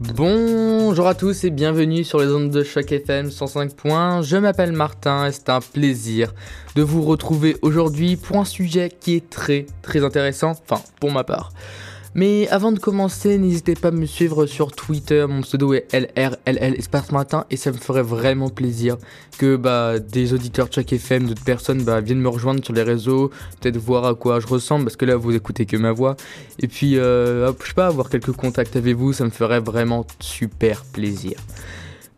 Bonjour à tous et bienvenue sur les ondes de Choc FM 105 points. Je m'appelle Martin et c'est un plaisir de vous retrouver aujourd'hui pour un sujet qui est très très intéressant, enfin pour ma part. Mais avant de commencer, n'hésitez pas à me suivre sur Twitter, mon pseudo est LRLL Espace Matin et ça me ferait vraiment plaisir que bah, des auditeurs de FM, d'autres personnes bah, viennent me rejoindre sur les réseaux, peut-être voir à quoi je ressemble parce que là vous écoutez que ma voix. Et puis, euh, je sais pas, avoir quelques contacts avec vous, ça me ferait vraiment super plaisir.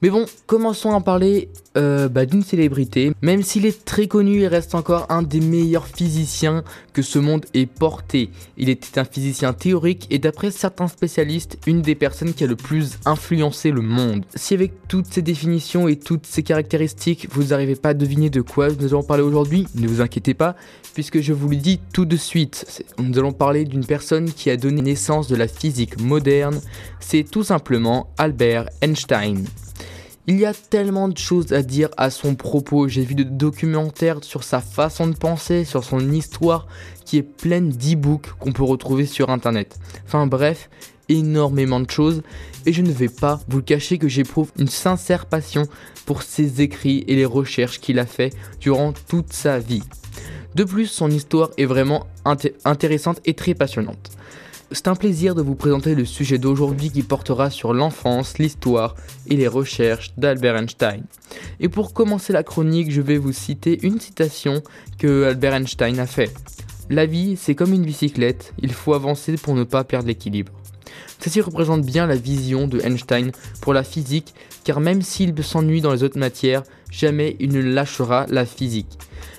Mais bon, commençons à parler euh, bah, d'une célébrité. Même s'il est très connu, il reste encore un des meilleurs physiciens que ce monde ait porté. Il était un physicien théorique et d'après certains spécialistes, une des personnes qui a le plus influencé le monde. Si avec toutes ces définitions et toutes ces caractéristiques, vous n'arrivez pas à deviner de quoi nous allons parler aujourd'hui, ne vous inquiétez pas, puisque je vous le dis tout de suite. Nous allons parler d'une personne qui a donné naissance de la physique moderne. C'est tout simplement Albert Einstein. Il y a tellement de choses à dire à son propos. J'ai vu de documentaires sur sa façon de penser, sur son histoire, qui est pleine d'e-books qu'on peut retrouver sur internet. Enfin bref, énormément de choses. Et je ne vais pas vous cacher que j'éprouve une sincère passion pour ses écrits et les recherches qu'il a fait durant toute sa vie. De plus, son histoire est vraiment intéressante et très passionnante. C'est un plaisir de vous présenter le sujet d'aujourd'hui qui portera sur l'enfance, l'histoire et les recherches d'Albert Einstein. Et pour commencer la chronique, je vais vous citer une citation que Albert Einstein a fait. La vie, c'est comme une bicyclette, il faut avancer pour ne pas perdre l'équilibre. Ceci représente bien la vision de Einstein pour la physique, car même s'il s'ennuie dans les autres matières, jamais il ne lâchera la physique.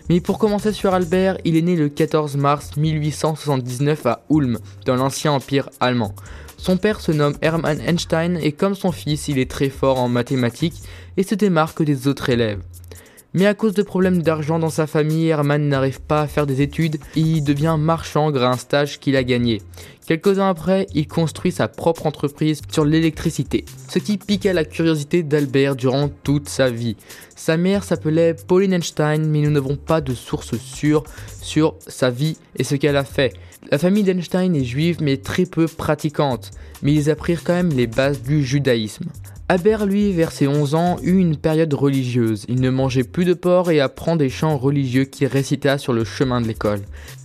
Mais pour commencer sur Albert, il est né le 14 mars 1879 à Ulm, dans l'ancien empire allemand. Son père se nomme Hermann Einstein et comme son fils, il est très fort en mathématiques et se démarque des autres élèves. Mais à cause de problèmes d'argent dans sa famille, Hermann n'arrive pas à faire des études et il devient marchand grâce à un stage qu'il a gagné. Quelques ans après, il construit sa propre entreprise sur l'électricité, ce qui piqua la curiosité d'Albert durant toute sa vie. Sa mère s'appelait Pauline Einstein, mais nous n'avons pas de sources sûres sur sa vie et ce qu'elle a fait. La famille d'Einstein est juive mais très peu pratiquante, mais ils apprirent quand même les bases du judaïsme. Albert, lui, vers ses 11 ans, eut une période religieuse. Il ne mangeait plus de porc et apprend des chants religieux qu'il récita sur le chemin de l'école.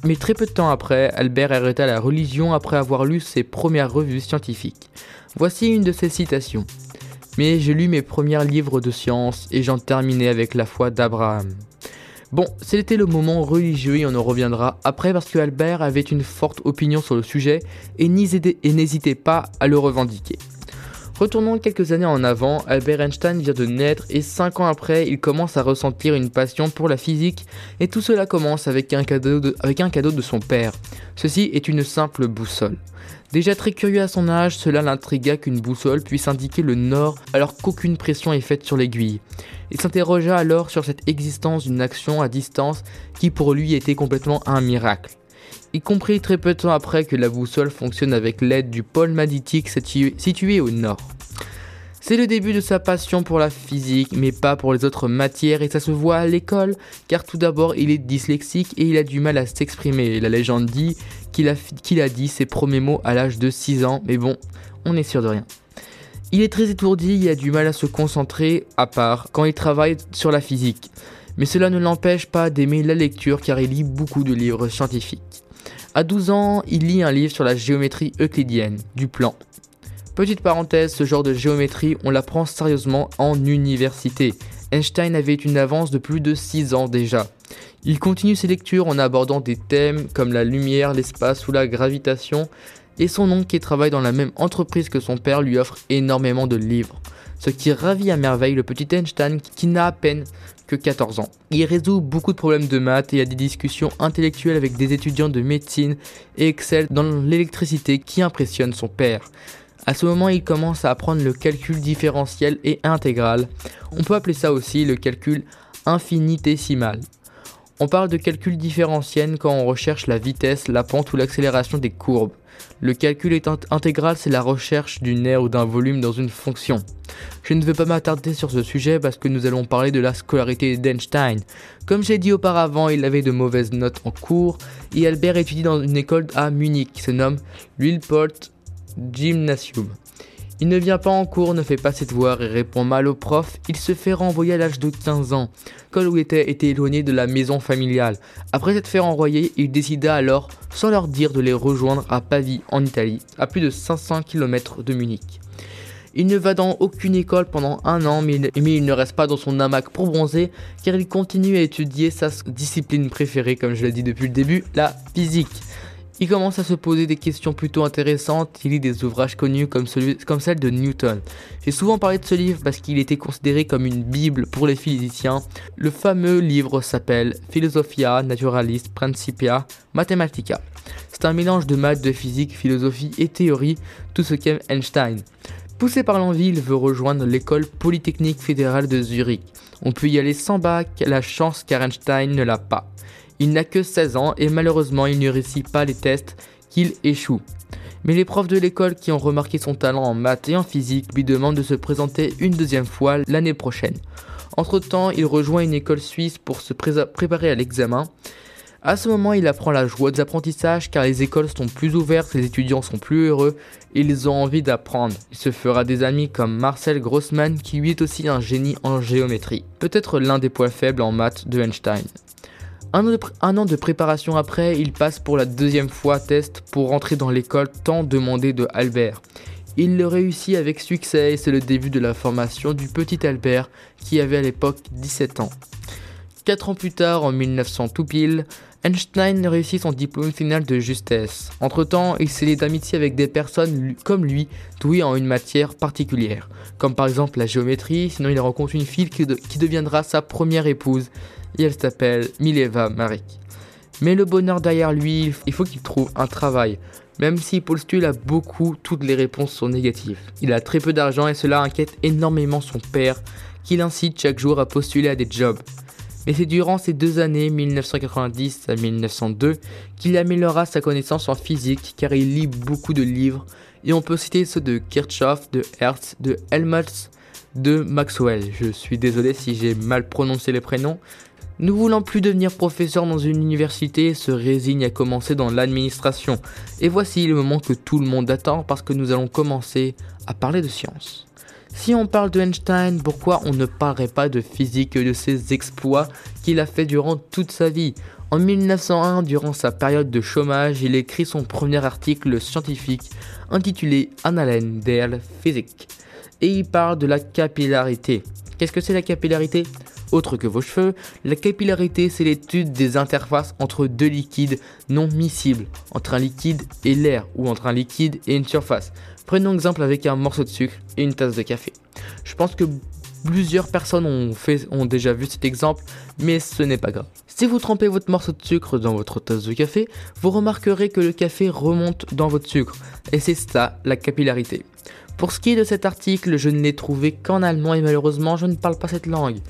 Mais très peu de temps après, Albert arrêta la religion après avoir lu ses premières revues scientifiques. Voici une de ses citations. Mais j'ai lu mes premiers livres de science et j'en terminais avec la foi d'Abraham. Bon, c'était le moment religieux et on en reviendra après parce que Albert avait une forte opinion sur le sujet et n'hésitait pas à le revendiquer. Retournons quelques années en avant, Albert Einstein vient de naître et 5 ans après, il commence à ressentir une passion pour la physique et tout cela commence avec un cadeau de, avec un cadeau de son père. Ceci est une simple boussole. Déjà très curieux à son âge, cela l'intrigua qu'une boussole puisse indiquer le nord alors qu'aucune pression est faite sur l'aiguille. Il s'interrogea alors sur cette existence d'une action à distance qui pour lui était complètement un miracle. Il comprit très peu de temps après que la boussole fonctionne avec l'aide du pôle magnétique situé au nord. C'est le début de sa passion pour la physique, mais pas pour les autres matières, et ça se voit à l'école, car tout d'abord il est dyslexique et il a du mal à s'exprimer. La légende dit qu'il a, a dit ses premiers mots à l'âge de 6 ans, mais bon, on est sûr de rien. Il est très étourdi, il a du mal à se concentrer, à part quand il travaille sur la physique. Mais cela ne l'empêche pas d'aimer la lecture car il lit beaucoup de livres scientifiques. À 12 ans, il lit un livre sur la géométrie euclidienne, du plan. Petite parenthèse, ce genre de géométrie, on l'apprend sérieusement en université. Einstein avait une avance de plus de 6 ans déjà. Il continue ses lectures en abordant des thèmes comme la lumière, l'espace ou la gravitation, et son oncle qui travaille dans la même entreprise que son père lui offre énormément de livres. Ce qui ravit à merveille le petit Einstein qui n'a à peine que 14 ans. Il résout beaucoup de problèmes de maths et a des discussions intellectuelles avec des étudiants de médecine et excelle dans l'électricité qui impressionne son père. À ce moment, il commence à apprendre le calcul différentiel et intégral. On peut appeler ça aussi le calcul infinitésimal. On parle de calcul différentiel quand on recherche la vitesse, la pente ou l'accélération des courbes. Le calcul intégral, c'est la recherche d'une aire ou d'un volume dans une fonction. Je ne vais pas m'attarder sur ce sujet parce que nous allons parler de la scolarité d'Einstein. Comme j'ai dit auparavant, il avait de mauvaises notes en cours et Albert étudie dans une école à Munich qui se nomme Wilport Gymnasium. Il ne vient pas en cours, ne fait pas ses devoirs et répond mal aux profs. Il se fait renvoyer à l'âge de 15 ans, quand où était, était éloigné de la maison familiale. Après s'être fait renvoyer, il décida alors, sans leur dire, de les rejoindre à Pavie, en Italie, à plus de 500 km de Munich. Il ne va dans aucune école pendant un an, mais il, ne reste pas dans son hamac pour bronzer, car il continue à étudier sa discipline préférée, comme je l'ai dit depuis le début, la physique. Il commence à se poser des questions plutôt intéressantes, il lit des ouvrages connus comme, celui, comme celle de Newton. J'ai souvent parlé de ce livre parce qu'il était considéré comme une bible pour les physiciens. Le fameux livre s'appelle Philosophia Naturalis Principia Mathematica. C'est un mélange de maths, de physique, philosophie et théorie, tout ce qu'aime Einstein. Poussé par l'envie, il veut rejoindre l'école polytechnique fédérale de Zurich. On peut y aller sans bac, la chance car Einstein ne l'a pas. Il n'a que 16 ans et malheureusement il ne réussit pas les tests qu'il échoue. Mais les profs de l'école qui ont remarqué son talent en maths et en physique lui demandent de se présenter une deuxième fois l'année prochaine. Entre-temps, il rejoint une école suisse pour se préparer à l'examen. À ce moment, il apprend la joie des apprentissages car les écoles sont plus ouvertes, les étudiants sont plus heureux et ils ont envie d'apprendre. Il se fera des amis comme Marcel Grossman qui lui est aussi un génie en géométrie, peut-être l'un des points faibles en maths de Einstein. Un an, de préparation après, il passe pour la deuxième fois test pour rentrer dans l'école tant demandée de Albert. Il le réussit avec succès et c'est le début de la formation du petit Albert qui avait à l'époque 17 ans. 4 ans plus tard, en 1900 tout pile, Einstein réussit son diplôme final de justesse. Entre-temps, il s'est lié d'amitié avec des personnes comme lui, douées en une matière particulière, comme par exemple la géométrie, sinon il rencontre une fille qui, qui deviendra sa première épouse, et elle s'appelle Mileva Marik. Mais le bonheur derrière lui, il faut qu'il trouve un travail. Même si postule a beaucoup, toutes les réponses sont négatives. Il a très peu d'argent et cela inquiète énormément son père, qui l'incite chaque jour à postuler à des jobs. Mais c'est durant ces deux années, 1990 à 1902, qu'il améliorera sa connaissance en physique car il lit beaucoup de livres, et on peut citer ceux de Kirchhoff, de Hertz, de Helmholtz, de Maxwell. Je suis désolé si j'ai mal prononcé les prénoms, ne voulant plus devenir professeur dans une université, se résigne à commencer dans l'administration. Et voici le moment que tout le monde attend parce que nous allons commencer à parler de science. Si on parle de Einstein, pourquoi on ne parlerait pas de physique et de ses exploits qu'il a fait durant toute sa vie? En 1901, durant sa période de chômage, il écrit son premier article scientifique intitulé Annalen der Physik. Et il parle de la capillarité. Qu'est-ce que c'est la capillarité? Autre que vos cheveux, la capillarité c'est l'étude des interfaces entre deux liquides non miscibles, entre un liquide et l'air ou entre un liquide et une surface. Prenons exemple avec un morceau de sucre et une tasse de café. Je pense que plusieurs personnes ont, déjà vu cet exemple, mais ce n'est pas grave. Si vous trempez votre morceau de sucre dans votre tasse de café, vous remarquerez que le café remonte dans votre sucre, et c'est ça la capillarité. Pour ce qui est de cet article, je ne l'ai trouvé qu'en allemand et malheureusement je ne parle pas cette langue.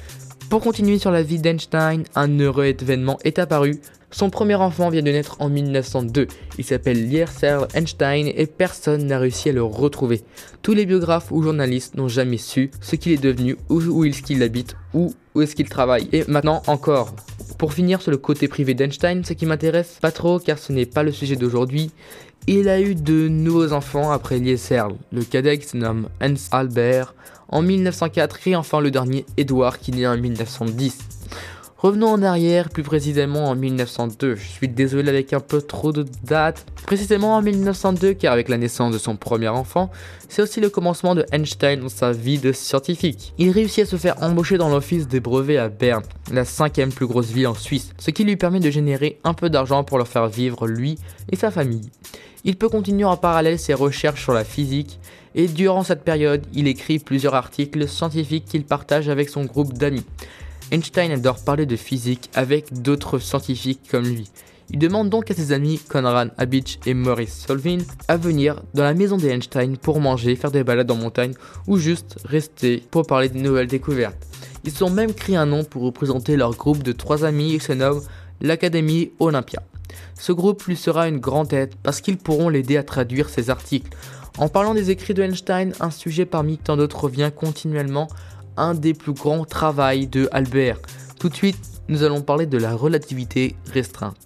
Pour continuer sur la vie d'Einstein, un heureux événement est apparu. Son premier enfant vient de naître en 1902. Il s'appelle Lierser Einstein et personne n'a réussi à le retrouver. Tous les biographes ou journalistes n'ont jamais su ce qu'il est devenu, où, est-ce qu'il habite, où est-ce qu'il travaille. Et maintenant encore. Pour finir sur le côté privé d'Einstein, ce qui m'intéresse pas trop car ce n'est pas le sujet d'aujourd'hui, il a eu de nouveaux enfants après Lieser. Le cadet se nomme Hans Albert en 1904 et enfin le dernier Edward qui naît en 1910. Revenons en arrière, plus précisément en 1902. Je suis désolé avec un peu trop de dates. Précisément en 1902, car avec la naissance de son premier enfant, c'est aussi le commencement de Einstein dans sa vie de scientifique. Il réussit à se faire embaucher dans l'office des brevets à Berne, la cinquième plus grosse ville en Suisse, ce qui lui permet de générer un peu d'argent pour leur faire vivre lui et sa famille. Il peut continuer en parallèle ses recherches sur la physique et durant cette période, il écrit plusieurs articles scientifiques qu'il partage avec son groupe d'amis. Einstein adore parler de physique avec d'autres scientifiques comme lui. Il demande donc à ses amis Conrad Habich et Maurice Solvin à venir dans la maison d'Einstein pour manger, faire des balades en montagne ou juste rester pour parler de nouvelles découvertes. Ils ont même créé un nom pour représenter leur groupe de trois amis et se nomme l'Académie Olympia. Ce groupe lui sera une grande aide parce qu'ils pourront l'aider à traduire ses articles. En parlant des écrits de Einstein, un sujet parmi tant d'autres revient continuellement un des plus grands travaux de Albert. Tout de suite, nous allons parler de la relativité restreinte.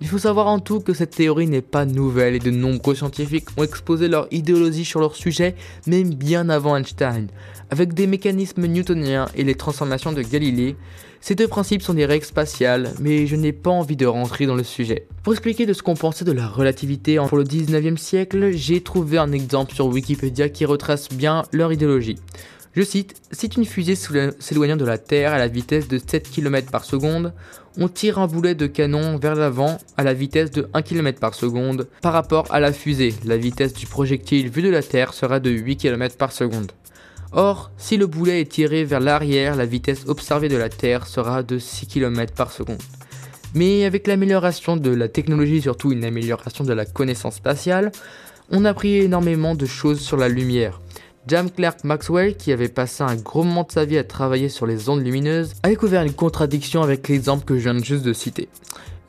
Il faut savoir en tout que cette théorie n'est pas nouvelle et de nombreux scientifiques ont exposé leur idéologie sur leur sujet même bien avant Einstein. Avec des mécanismes newtoniens et les transformations de Galilée, ces deux principes sont des règles spatiales, mais je n'ai pas envie de rentrer dans le sujet. Pour expliquer de ce qu'on pensait de la relativité pour le 19e siècle, j'ai trouvé un exemple sur Wikipédia qui retrace bien leur idéologie. Je cite, Si une fusée s'éloignant de la Terre à la vitesse de 7 km par seconde, on tire un boulet de canon vers l'avant à la vitesse de 1 km par seconde. Par rapport à la fusée, la vitesse du projectile vu de la Terre sera de 8 km par seconde. Or, si le boulet est tiré vers l'arrière, la vitesse observée de la Terre sera de 6 km par seconde. Mais avec l'amélioration de la technologie, surtout une amélioration de la connaissance spatiale, on a appris énormément de choses sur la lumière. James Clerk Maxwell, qui avait passé un gros moment de sa vie à travailler sur les ondes lumineuses, a découvert une contradiction avec l'exemple que je viens juste de citer.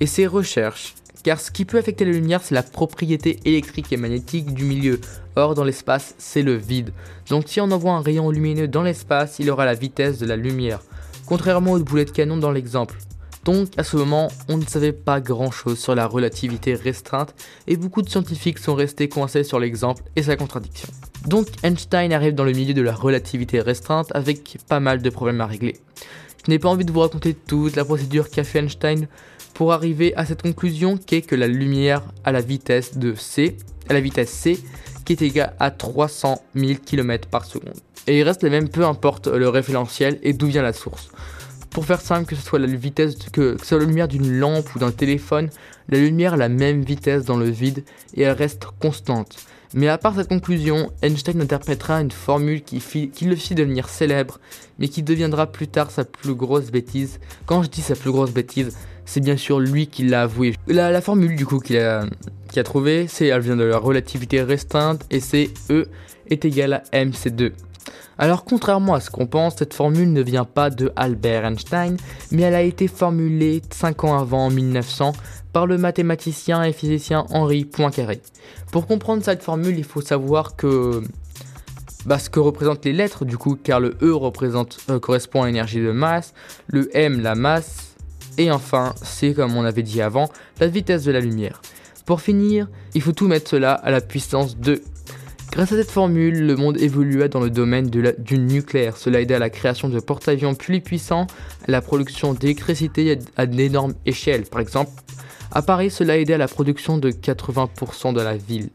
Et ses recherches, car ce qui peut affecter la lumière, c'est la propriété électrique et magnétique du milieu. Or, dans l'espace, c'est le vide. Donc si on envoie un rayon lumineux dans l'espace, il aura la vitesse de la lumière, contrairement aux boulets de canon dans l'exemple. Donc à ce moment, on ne savait pas grand-chose sur la relativité restreinte et beaucoup de scientifiques sont restés coincés sur l'exemple et sa contradiction. Donc Einstein arrive dans le milieu de la relativité restreinte avec pas mal de problèmes à régler. Je n'ai pas envie de vous raconter toute la procédure qu'a fait Einstein pour arriver à cette conclusion qu'est que la lumière à la vitesse de c, à la vitesse c, qui est égale à 300 000 km par seconde. Et il reste les mêmes peu importe le référentiel et d'où vient la source. Pour faire simple, que ce soit la vitesse que, ce soit la lumière d'une lampe ou d'un téléphone, la lumière a la même vitesse dans le vide et elle reste constante. Mais à part cette conclusion, Einstein interprétera une formule qui, le fit devenir célèbre, mais qui deviendra plus tard sa plus grosse bêtise. Quand je dis sa plus grosse bêtise, c'est bien sûr lui qui l'a avoué. La, formule du coup qu'il a, qu a trouvée, elle vient de la relativité restreinte et c'est E est égal à mc2. Alors contrairement à ce qu'on pense, cette formule ne vient pas de Albert Einstein, mais elle a été formulée 5 ans avant, en 1900, par le mathématicien et physicien Henri Poincaré. Pour comprendre cette formule, il faut savoir que bah, ce que représentent les lettres du coup, car le E représente, euh, correspond à l'énergie de masse, le M la masse, et enfin C comme on avait dit avant, la vitesse de la lumière. Pour finir, il faut tout mettre cela à la puissance 2. Grâce à cette formule, le monde évolua dans le domaine du nucléaire. Cela aida à la création de porte-avions plus puissants, à la production d'électricité à d'énormes échelles. Par exemple, à Paris, cela aidait à la production de 80% de la ville.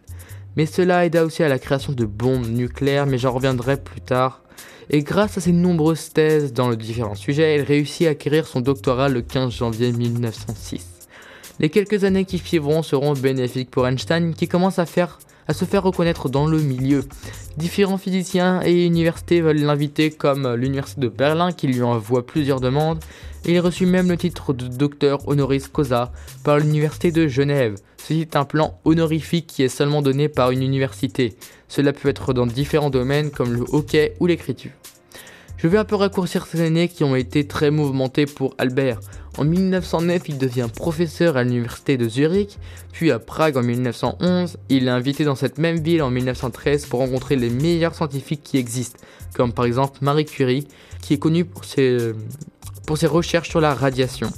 Mais cela aida aussi à la création de bombes nucléaires, mais j'en reviendrai plus tard. Et grâce à ses nombreuses thèses dans les différents sujets, elle réussit à acquérir son doctorat le 15 janvier 1906. Les quelques années qui suivront seront bénéfiques pour Einstein qui commence à faire à se faire reconnaître dans le milieu. Différents physiciens et universités veulent l'inviter comme l'université de Berlin qui lui envoie plusieurs demandes et il reçut même le titre de docteur honoris causa par l'université de Genève. Ceci est un plan honorifique qui est seulement donné par une université. Cela peut être dans différents domaines comme le hockey ou l'écriture. Je vais un peu raccourcir ces années qui ont été très mouvementées pour Albert. En 1909, il devient professeur à l'université de Zurich, puis à Prague en 1911. Il est invité dans cette même ville en 1913 pour rencontrer les meilleurs scientifiques qui existent, comme par exemple Marie Curie, qui est connue pour ses, pour ses recherches sur la radiation.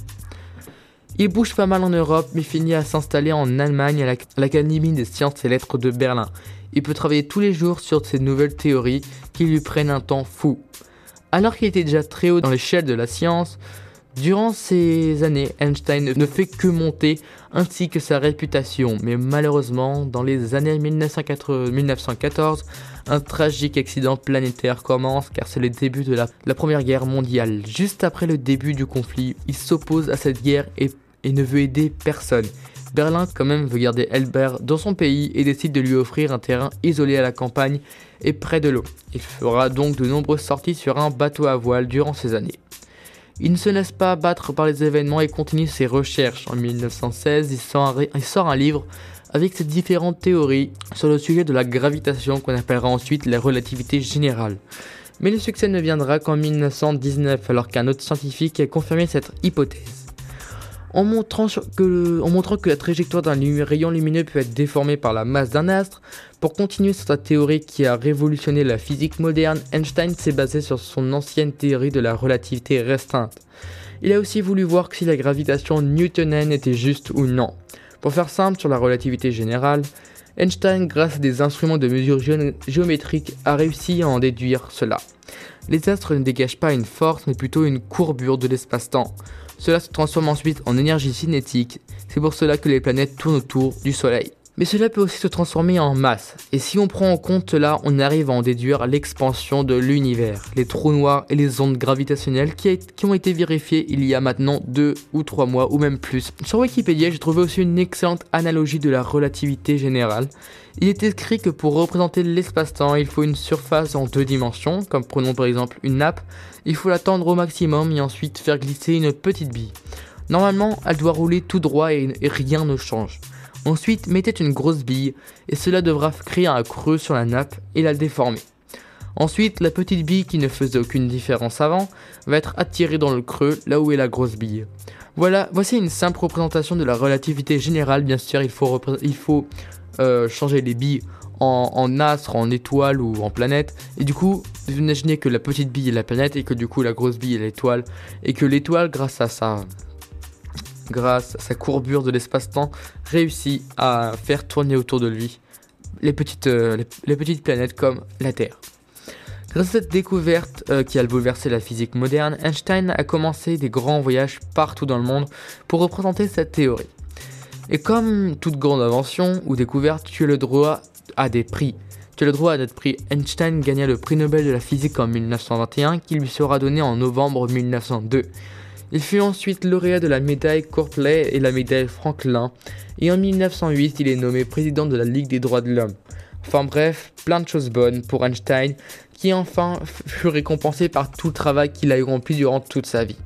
Il bouge pas mal en Europe, mais finit à s'installer en Allemagne à l'Académie des sciences et lettres de Berlin. Il peut travailler tous les jours sur ces nouvelles théories qui lui prennent un temps fou. Alors qu'il était déjà très haut dans l'échelle de la science, Durant ces années, Einstein ne fait que monter ainsi que sa réputation, mais malheureusement, dans les années 1914, un tragique accident planétaire commence car c'est le début de la, Première Guerre mondiale. Juste après le début du conflit, il s'oppose à cette guerre et, ne veut aider personne. Berlin quand même veut garder Albert dans son pays et décide de lui offrir un terrain isolé à la campagne et près de l'eau. Il fera donc de nombreuses sorties sur un bateau à voile durant ces années. Il ne se laisse pas abattre par les événements et continue ses recherches. En 1916, il sort, un, livre avec ses différentes théories sur le sujet de la gravitation qu'on appellera ensuite la relativité générale. Mais le succès ne viendra qu'en 1919 alors qu'un autre scientifique a confirmé cette hypothèse en montrant, que, la trajectoire d'un rayon lumineux peut être déformée par la masse d'un astre. Pour continuer sur sa théorie qui a révolutionné la physique moderne, Einstein s'est basé sur son ancienne théorie de la relativité restreinte. Il a aussi voulu voir si la gravitation newtonienne était juste ou non. Pour faire simple sur la relativité générale, Einstein, grâce à des instruments de mesure géométrique, a réussi à en déduire cela. Les astres ne dégagent pas une force, mais plutôt une courbure de l'espace-temps. Cela se transforme ensuite en énergie cinétique, c'est pour cela que les planètes tournent autour du Soleil. Mais cela peut aussi se transformer en masse, et si on prend en compte cela, on arrive à en déduire l'expansion de l'univers, les trous noirs et les ondes gravitationnelles qui, ont été vérifiées il y a maintenant 2 ou 3 mois ou même plus. Sur Wikipédia, j'ai trouvé aussi une excellente analogie de la relativité générale. Il est écrit que pour représenter l'espace-temps, il faut une surface en deux dimensions, comme prenons par exemple une nappe, il faut la tendre au maximum et ensuite faire glisser une petite bille. Normalement, elle doit rouler tout droit et rien ne change. Ensuite, mettez une grosse bille et cela devra créer un creux sur la nappe et la déformer. Ensuite, la petite bille qui ne faisait aucune différence avant va être attirée dans le creux là où est la grosse bille. Voilà, voici une simple représentation de la relativité générale. Bien sûr, il faut, il faut euh, changer les billes en, en, astre, en étoile ou en planète. Et du coup, vous imaginez que la petite bille est la planète et que du coup la grosse bille est l'étoile. Et que l'étoile, grâce à sa grâce à sa courbure de l'espace-temps, réussit à faire tourner autour de lui les petites, euh, les, petites planètes comme la Terre. Grâce à cette découverte euh, qui a bouleversé la physique moderne, Einstein a commencé des grands voyages partout dans le monde pour représenter cette théorie. Et comme toute grande invention ou découverte, tu as le droit à des prix. Tu as le droit à des prix. Einstein gagna le prix Nobel de la physique en 1921 qui lui sera donné en novembre 1902. Il fut ensuite lauréat de la médaille Courtleigh et la médaille Franklin, et en 1908 il est nommé président de la Ligue des droits de l'homme. Enfin bref, plein de choses bonnes pour Einstein, qui enfin fut récompensé par tout le travail qu'il a eu rempli durant toute sa vie.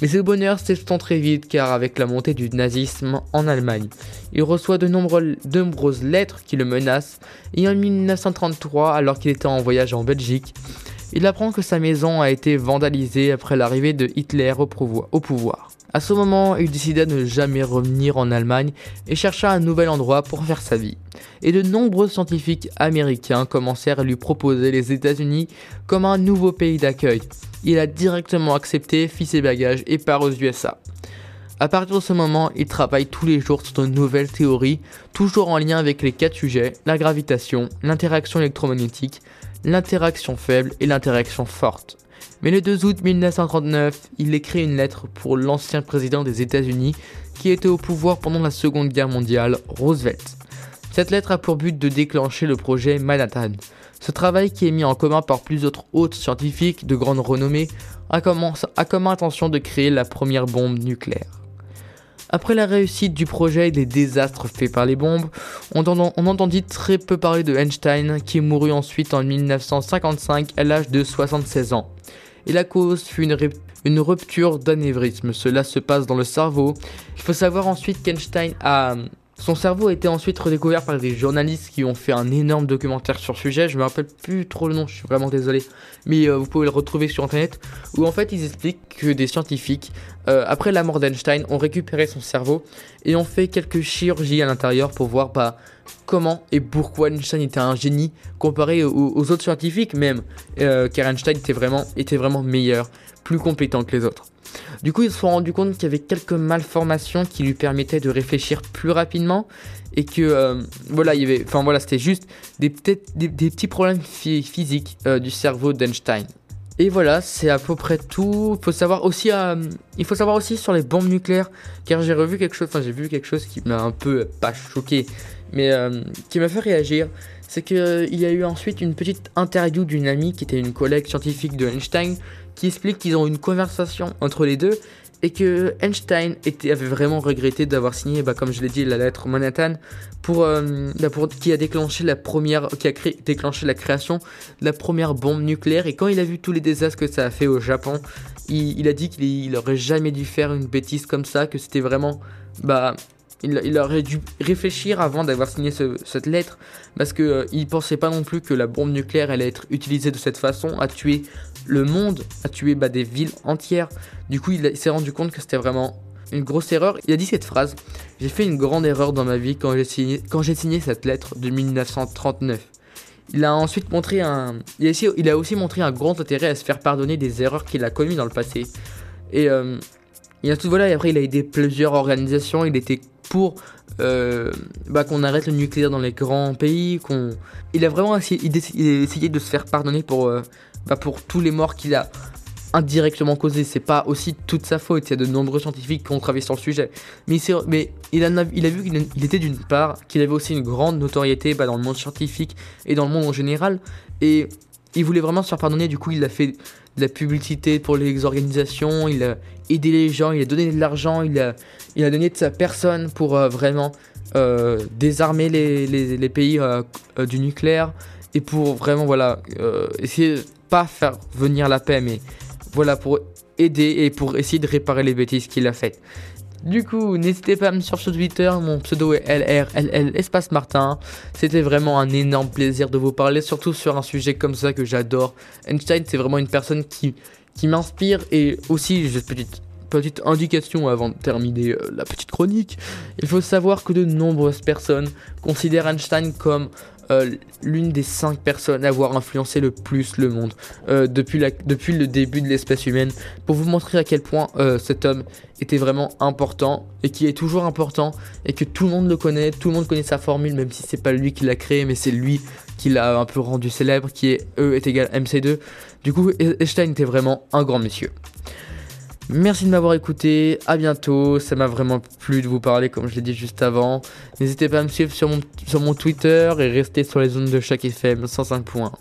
Mais ce bonheur s'estompe très vite car avec la montée du nazisme en Allemagne, il reçoit de, nombreuses lettres qui le menacent et en 1933, alors qu'il était en voyage en Belgique, il apprend que sa maison a été vandalisée après l'arrivée de Hitler au pouvoir. À ce moment, il décida de ne jamais revenir en Allemagne et chercha un nouvel endroit pour faire sa vie. Et de nombreux scientifiques américains commencèrent à lui proposer les États-Unis comme un nouveau pays d'accueil. Il a directement accepté, fit ses bagages et part aux USA. À partir de ce moment, il travaille tous les jours sur de nouvelles théories, toujours en lien avec les quatre sujets, la gravitation, l'interaction électromagnétique, l'interaction faible et l'interaction forte. Mais le 2 août 1939, il écrit une lettre pour l'ancien président des États-Unis qui était au pouvoir pendant la Seconde Guerre mondiale, Roosevelt. Cette lettre a pour but de déclencher le projet Manhattan. Ce travail qui est mis en commun par plusieurs autres scientifiques de grande renommée a comme intention de créer la première bombe nucléaire. Après la réussite du projet et les désastres faits par les bombes, on, entendit très peu parler de Einstein qui mourut ensuite en 1955 à l'âge de 76 ans. Et la cause fut une, rupture d'anévrisme. Cela se passe dans le cerveau. Il faut savoir ensuite qu'Einstein a son cerveau a été ensuite redécouvert par des journalistes qui ont fait un énorme documentaire sur le sujet. Je me rappelle plus trop le nom, je suis vraiment désolé. Mais euh, vous pouvez le retrouver sur internet. Où en fait ils expliquent que des scientifiques, euh, après la mort d'Einstein, ont récupéré son cerveau et ont fait quelques chirurgies à l'intérieur pour voir bah, comment et pourquoi Einstein était un génie comparé aux, autres scientifiques même. Euh, car Einstein était vraiment, était vraiment meilleur, plus compétent que les autres. Du coup, ils se sont rendus compte qu'il y avait quelques malformations qui lui permettaient de réfléchir plus rapidement et que euh, voilà, il y avait, enfin voilà, c'était juste des, des, des, petits problèmes physiques euh, du cerveau d'Einstein. Et voilà, c'est à peu près tout. Il faut savoir aussi, euh, il faut savoir aussi sur les bombes nucléaires, car j'ai revu quelque chose, enfin j'ai vu quelque chose qui m'a un peu pas choqué, mais qui m'a fait réagir. C'est qu'il y a eu ensuite une petite interview d'une amie qui était une collègue scientifique de Einstein qui explique qu'ils ont une conversation entre les deux et que Einstein avait vraiment regretté d'avoir signé, bah, comme je l'ai dit, la lettre Manhattan euh, bah, qui a déclenché la première, qui a déclenché la création de la première bombe nucléaire. Et quand il a vu tous les désastres que ça a fait au Japon, il, a dit qu'il aurait jamais dû faire une bêtise comme ça, que c'était vraiment, bah, il, aurait dû réfléchir avant d'avoir signé cette lettre parce qu'il euh, il pensait pas non plus que la bombe nucléaire allait être utilisée de cette façon à tuer le monde, à tuer bah, des villes entières. Du coup, il, s'est rendu compte que c'était vraiment une grosse erreur. Il a dit cette phrase J'ai fait une grande erreur dans ma vie quand j'ai signé, cette lettre de 1939. Il a ensuite montré un. Il a, aussi, il montré un grand intérêt à se faire pardonner des erreurs qu'il a commises dans le passé. Et il a tout voilà, et après il a aidé plusieurs organisations, il était pour bah, qu'on arrête le nucléaire dans les grands pays, qu'on il a vraiment essayé, de se faire pardonner pour, bah, pour tous les morts qu'il a indirectement causé. C'est pas aussi toute sa faute. Il y a de nombreux scientifiques qui ont travaillé sur le sujet. Mais, mais il, a, il a vu qu'il était d'une part, qu'il avait aussi une grande notoriété bah, dans le monde scientifique et dans le monde en général. Et il voulait vraiment se faire pardonner. Du coup, il a fait de la publicité pour les organisations. Il a aidé les gens. Il a donné de l'argent. Il a, donné de sa personne pour euh, vraiment euh, désarmer les, les, pays euh, du nucléaire. Et pour vraiment, voilà, essayer de pas faire venir la paix, mais voilà, pour aider et pour essayer de réparer les bêtises qu'il a faites. Du coup, n'hésitez pas à me suivre sur Twitter, mon pseudo est LRLL Espace Martin. C'était vraiment un énorme plaisir de vous parler, surtout sur un sujet comme ça que j'adore. Einstein, c'est vraiment une personne qui, qui m'inspire et aussi, juste petite, petite indication avant de terminer euh, la petite chronique, il faut savoir que de nombreuses personnes considèrent Einstein comme euh, l'une des cinq personnes à avoir influencé le plus le monde euh, depuis, le début de l'espèce humaine, pour vous montrer à quel point euh, cet homme était vraiment important et qui est toujours important et que tout le monde le connaît, tout le monde connaît sa formule, même si c'est pas lui qui l'a créé, mais c'est lui qui l'a un peu rendu célèbre, qui est E est égal MC2. Du coup, Einstein était vraiment un grand monsieur. Merci de m'avoir écouté, à bientôt, ça m'a vraiment plu de vous parler comme je l'ai dit juste avant. N'hésitez pas à me suivre sur mon, sur mon Twitter et restez sur les zones de chaque FM 105 points.